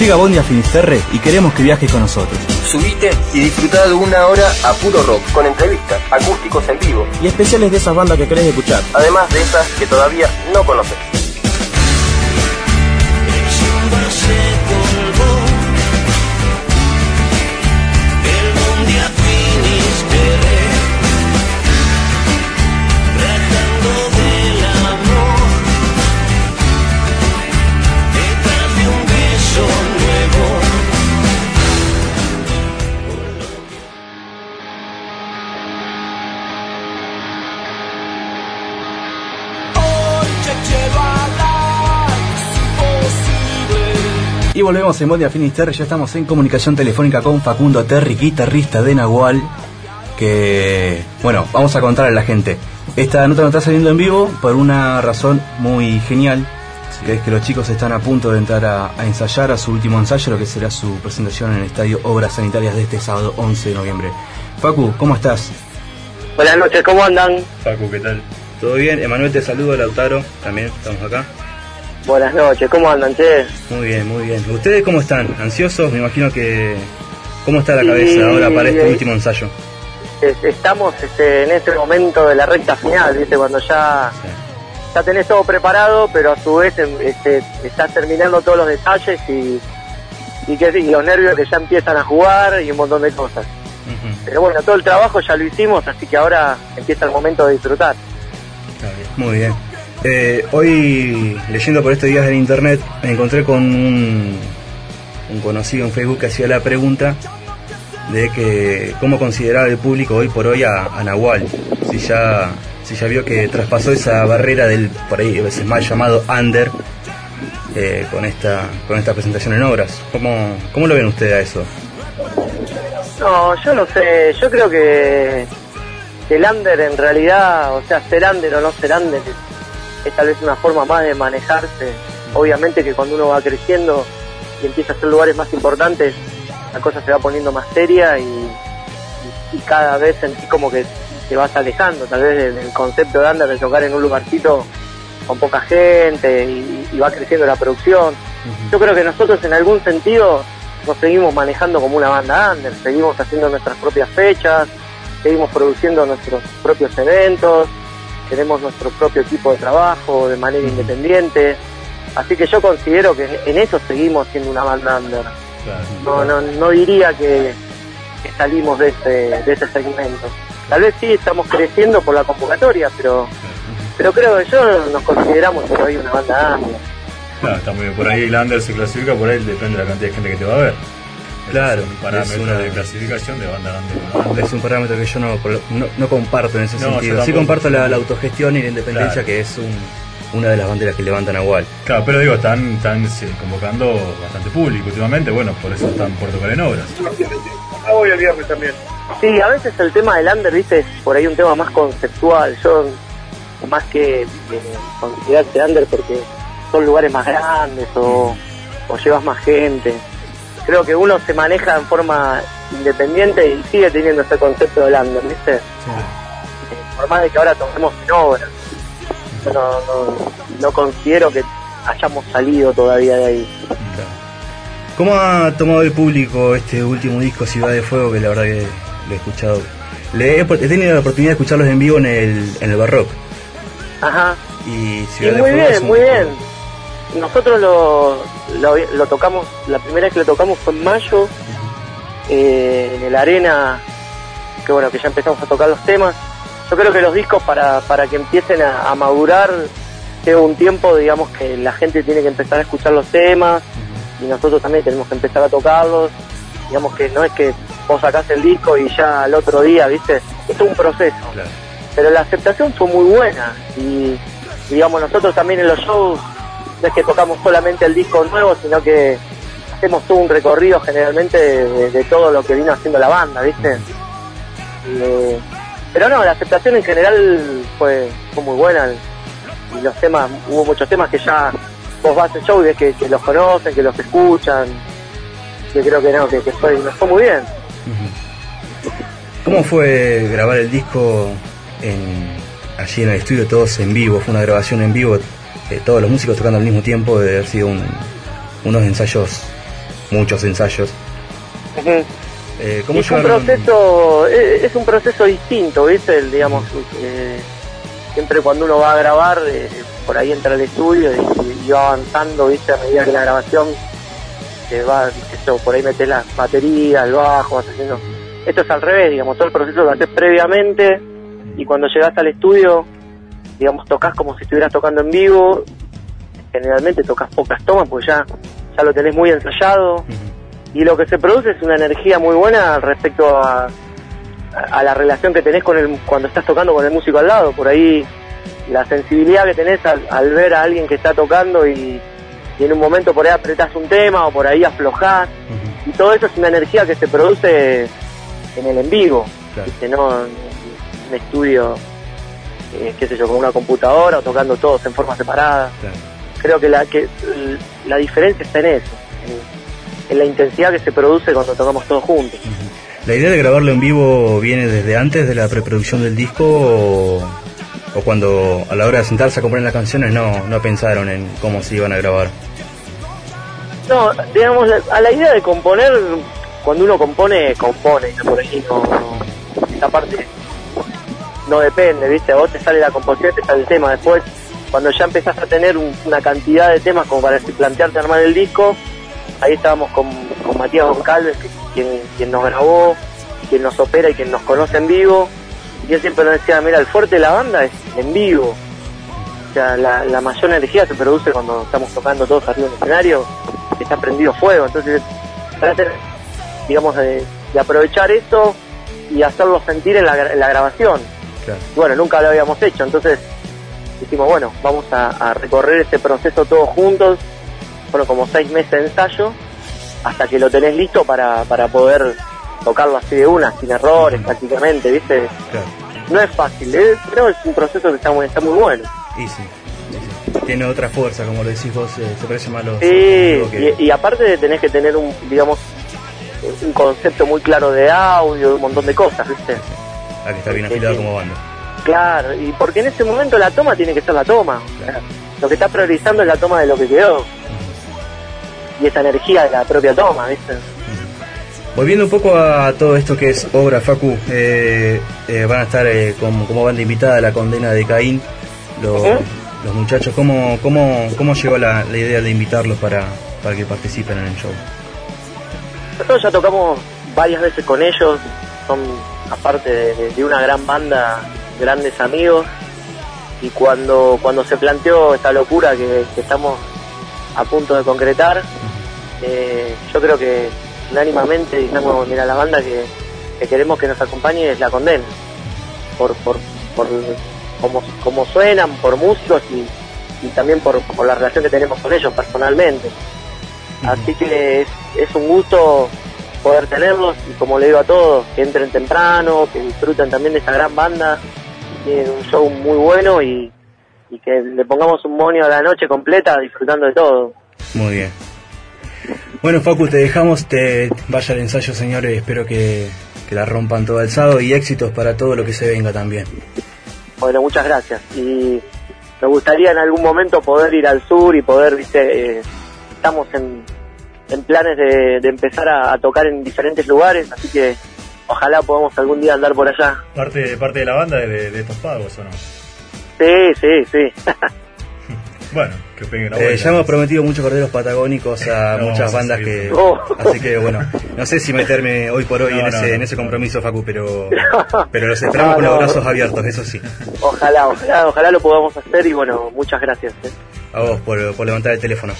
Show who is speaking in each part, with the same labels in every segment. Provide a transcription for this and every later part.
Speaker 1: Llega Bondi a Finisterre y queremos que viajes con nosotros.
Speaker 2: Subite y disfruta de una hora a puro rock, con entrevistas, acústicos en vivo
Speaker 3: y especiales de esas bandas que querés escuchar.
Speaker 2: Además de esas que todavía no conoces.
Speaker 1: Y volvemos en Mondia Finisterre, ya estamos en comunicación telefónica con Facundo Terry, guitarrista de Nahual, que, bueno, vamos a contarle a la gente. Esta nota no está saliendo en vivo por una razón muy genial, que es que los chicos están a punto de entrar a, ensayar a su último ensayo, lo que será su presentación en el Estadio Obras Sanitarias de este sábado 11 de noviembre. Facu, ¿cómo estás?
Speaker 4: Buenas noches, ¿cómo andan?
Speaker 1: Facu, ¿qué tal? ¿Todo bien? Emanuel te saludo, Lautaro, también estamos acá.
Speaker 4: Buenas noches, ¿cómo andan, che?
Speaker 1: Muy bien, muy bien. ¿Ustedes cómo están? ¿Ansiosos? Me imagino que... ¿Cómo está la cabeza ahora para este último ensayo?
Speaker 4: Estamos este, en este momento de la recta final, ¿viste? Cuando ya, ya tenés todo preparado, pero a su vez em, este, estás terminando todos los detalles y, y, que, y los nervios que ya empiezan a jugar y un montón de cosas. Pero bueno, todo el trabajo ya lo hicimos, así que ahora empieza el momento de disfrutar.
Speaker 1: Muy bien. Eh, hoy, leyendo por estos días en internet, me encontré con un, conocido en Facebook que hacía la pregunta de que cómo consideraba el público hoy por hoy a, Nahual, si ya, si ya vio que traspasó esa barrera del, por ahí a veces mal llamado under, eh, con, esta, con esta presentación en obras. ¿Cómo, ¿Cómo lo ven ustedes a eso?
Speaker 4: No, yo no sé, yo creo que el under en realidad, o sea, ser under o no ser under, es tal vez una forma más de manejarse. Obviamente que cuando uno va creciendo y empieza a hacer lugares más importantes, la cosa se va poniendo más seria y, cada vez sentís como que te vas alejando, tal vez del, concepto de andar de tocar en un lugarcito con poca gente y, va creciendo la producción. Yo creo que nosotros en algún sentido nos seguimos manejando como una banda under, seguimos haciendo nuestras propias fechas, seguimos produciendo nuestros propios eventos, tenemos nuestro propio equipo de trabajo de manera independiente. Así que yo considero que en eso seguimos siendo una banda under. No, no, no diría que, salimos de ese, de ese segmento. Tal vez sí estamos creciendo por la convocatoria, pero pero creo que yo nos consideramos por ahí una banda under.
Speaker 5: Claro, está muy bien. Por ahí el under se clasifica, por ahí depende de la cantidad de gente que te va a ver.
Speaker 1: Claro,
Speaker 5: es un parámetro de clasificación de banda grande.
Speaker 1: Es un parámetro que yo no, no, comparto en ese sentido. Sí comparto la, autogestión y la independencia, que es una de las banderas que levantan a Wall.
Speaker 5: Claro, pero digo, están, están convocando bastante público últimamente, bueno, por eso están tocar en obras.
Speaker 4: Ah, voy el viernes también. Sí, a veces el tema del under, viste, es por ahí un tema más conceptual. Yo, más que considerarse under porque son lugares más grandes o, o llevas más gente creo que uno se maneja en forma independiente y sigue teniendo ese concepto de Lander, ¿viste? Sí. Por más de que ahora tomemos en obra. Yo no, considero que hayamos salido todavía de ahí.
Speaker 1: ¿Cómo ha tomado el público este último disco Ciudad de Fuego que la verdad que lo he escuchado? Le he, tenido la oportunidad de escucharlos en vivo en el, en el Barrock.
Speaker 4: Ajá.
Speaker 1: Y Ciudad de
Speaker 4: muy bien, muy bien. Nosotros lo, lo, tocamos, la primera vez que lo tocamos fue en mayo, eh, en el Arena, que bueno, que ya empezamos a tocar los temas. Yo creo que los discos para, para que empiecen a, madurar, lleva un tiempo, digamos que la gente tiene que empezar a escuchar los temas y nosotros también tenemos que empezar a tocarlos. Digamos que no es que vos sacás el disco y ya al otro día, ¿viste? Es un proceso. pero la aceptación fue muy buena y digamos nosotros también en los shows no es que tocamos solamente el disco nuevo, sino que hacemos todo un recorrido generalmente de, todo lo que vino haciendo la banda, ¿viste? Eh, pero no, la aceptación en general fue, muy buena y los temas, hubo muchos temas que ya vos vas al show y ves que, los conocen, que los escuchan, que creo que no, que, que fue, fue muy bien.
Speaker 1: ¿Cómo fue grabar el disco en, allí en el estudio, todos en vivo? Fue una grabación en vivo, eh, todos los músicos tocando al mismo tiempo, de haber sido un- unos ensayos, muchos ensayos. Eh, ¿Cómo
Speaker 4: es un proceso, es, es un proceso distinto, ¿viste? El, digamos, eh, siempre cuando uno va a grabar, eh, por ahí entra al estudio y, y va avanzando, ¿viste? A medida que la grabación te va, esto, por ahí metes la batería, el bajo, vas haciendo... Esto es al revés, digamos, todo el proceso lo haces previamente y cuando llegas al estudio, digamos, tocas como si estuvieras tocando en vivo, generalmente tocas pocas tomas porque ya, ya lo tenés muy ensayado y lo que se produce es una energía muy buena respecto a, a la relación que tenés con el cuando estás tocando con el músico al lado. Por ahí la sensibilidad que tenés al, al ver a alguien que está tocando y, y en un momento por ahí apretás un tema o por ahí aflojás y todo eso es una energía que se produce en el en vivo
Speaker 1: Claro.
Speaker 4: que no en un estudio eh, qué sé yo con una computadora o tocando todos en forma separada
Speaker 1: Claro.
Speaker 4: creo que la que la diferencia está en eso en, en la intensidad que se produce cuando tocamos todos juntos
Speaker 1: ¿La idea de grabarlo en vivo viene desde antes de la preproducción del disco o, o cuando a la hora de sentarse a componer las canciones no, no pensaron en cómo se iban a grabar?
Speaker 4: no digamos a la idea de componer cuando uno compone compone por ahí no, no- esa parte no depende viste a vos te sale la composición te sale el tema. Después cuando ya empezás a tener un- una cantidad de temas como para así plantearte armar el disco ahí estábamos con, con Matías Goncalves quien, quien nos grabó quien nos opera y quien nos conoce en vivo. Y él siempre nos decía mira el fuerte de la banda es en vivo o sea la, mayor energía se produce cuando estamos tocando todos arriba del escenario que está prendido fuego. Entonces trata, digamos de, de aprovechar eso y hacerlo sentir en en la grabación
Speaker 1: Claro.
Speaker 4: bueno, nunca lo habíamos hecho, entonces dijimos, bueno, vamos a, a recorrer este proceso todos juntos, fueron como seis meses de ensayo, hasta que lo tenés listo para, para poder tocarlo así de una, sin errores prácticamente, ¿viste?
Speaker 1: Claro.
Speaker 4: No es fácil, ¿eh? pero es un proceso que está muy, está muy bueno.
Speaker 1: Y sí. Tiene otra fuerza, como lo decís vos, eh, se parece más a los...
Speaker 4: Sí,
Speaker 1: que-
Speaker 4: y, y aparte tenés que tener un, digamos, un concepto muy claro de audio, un montón de cosas, ¿viste?
Speaker 1: A que está bien afilado como banda.
Speaker 4: Claro, y porque en ese momento la toma tiene que ser la toma. lo que está priorizando es la toma de lo que quedó. Y esa energía de la propia toma, ¿viste?
Speaker 1: Volviendo un poco a todo esto que es obra, Facu, eh, eh, van a estar eh, como, como banda invitada a la condena de Caín, los, los muchachos. ¿Cómo, cómo, cómo llegó la, la idea de invitarlos para, para que participen en el show?
Speaker 4: Nosotros ya tocamos varias veces con ellos, son aparte de, una gran banda, grandes amigos, y cuando, cuando se planteó esta locura que, que estamos a punto de concretar, eh, yo creo que unánimamente dijimos, mira, la banda que, que queremos que nos acompañe es la condena, por, por, por cómo, cómo suenan, por músicos y, y también por, por la relación que tenemos con ellos personalmente. Así que es, es un gusto poder tenerlos y como le digo a todos, que entren temprano, que disfruten también de esta gran banda, tienen un show muy bueno y, y que le pongamos un monio a la noche completa disfrutando de todo.
Speaker 1: Muy bien. Bueno, Facu, te dejamos, te vaya al ensayo, señores. Espero que, que la rompan todo alzado y éxitos para todo lo que se venga también.
Speaker 4: Bueno, muchas gracias. Y me gustaría en algún momento poder ir al sur y poder, viste, eh, estamos en, en planes de, de empezar a, a tocar en diferentes lugares, así que ojalá podamos algún día andar por allá.
Speaker 5: Parte, parte de la banda de, de estos pagos, ¿o no?
Speaker 4: Sí, sí, sí.
Speaker 5: Bueno, que peguen la
Speaker 1: Eh, ya hemos prometido muchos corderos patagónicos a
Speaker 5: No,
Speaker 1: muchas
Speaker 5: a
Speaker 1: bandas que...
Speaker 4: Oh.
Speaker 1: Así que bueno, no sé si meterme hoy por hoy
Speaker 5: No,
Speaker 1: en,
Speaker 5: no,
Speaker 1: ese,
Speaker 5: no.
Speaker 1: en ese compromiso, Facu, pero, pero los esperamos con los brazos abiertos, eso sí.
Speaker 4: Ojalá, ojalá, ojalá lo podamos hacer y bueno, muchas gracias. ¿eh?
Speaker 1: A vos por, por levantar el teléfono.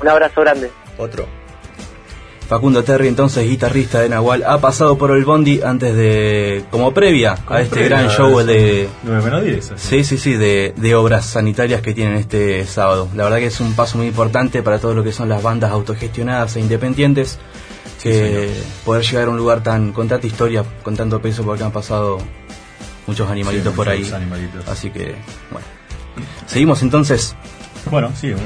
Speaker 4: Un abrazo grande.
Speaker 1: Otro. Facundo Terry, entonces guitarrista de Nahual, ha pasado por el Bondi antes de, como previa a este
Speaker 5: previa,
Speaker 1: gran show de,
Speaker 5: 9 menos 10. así.
Speaker 1: sí, sí, sí, de, de obras sanitarias que tienen este sábado. La verdad que es un paso muy importante para todo lo que son las bandas autogestionadas e independientes, que poder llegar a un lugar tan, con tanta historia, con tanto peso, porque han pasado muchos animalitos
Speaker 5: Sí,
Speaker 1: por ahí.
Speaker 5: muchos animalitos.
Speaker 1: Así que, bueno. Seguimos entonces.
Speaker 5: Bueno, sigamos.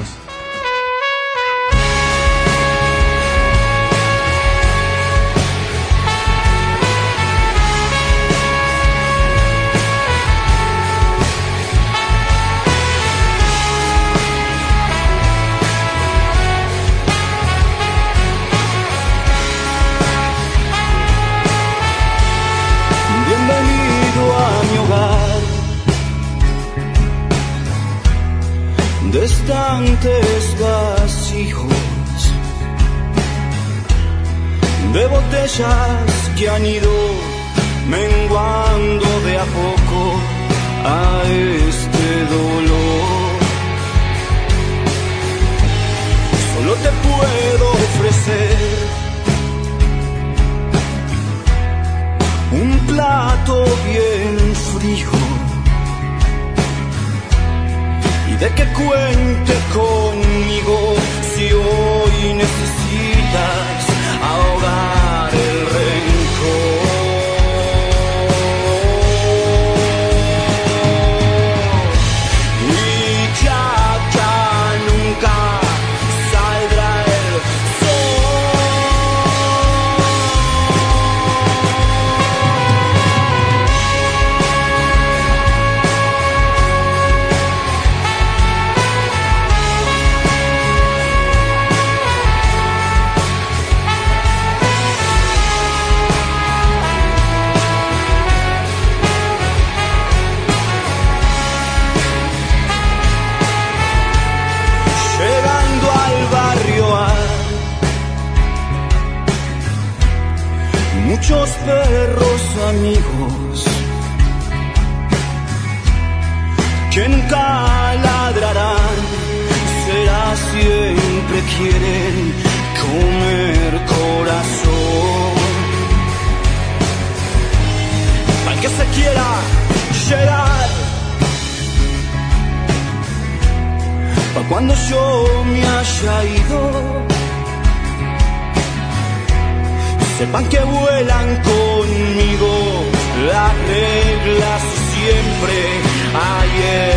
Speaker 6: Estantes vacíos, de botellas que han ido menguando de a poco a este dolor. Solo te puedo ofrecer un plato bien frío de que cuente conmigo si hoy necesitas ahogar amigos que nunca ladrarán, será siempre quieren comer corazón. Al que se quiera llegar. Pa' cuando yo me haya ido sepan que vuelan conmigo. Las reglas siempre ayer.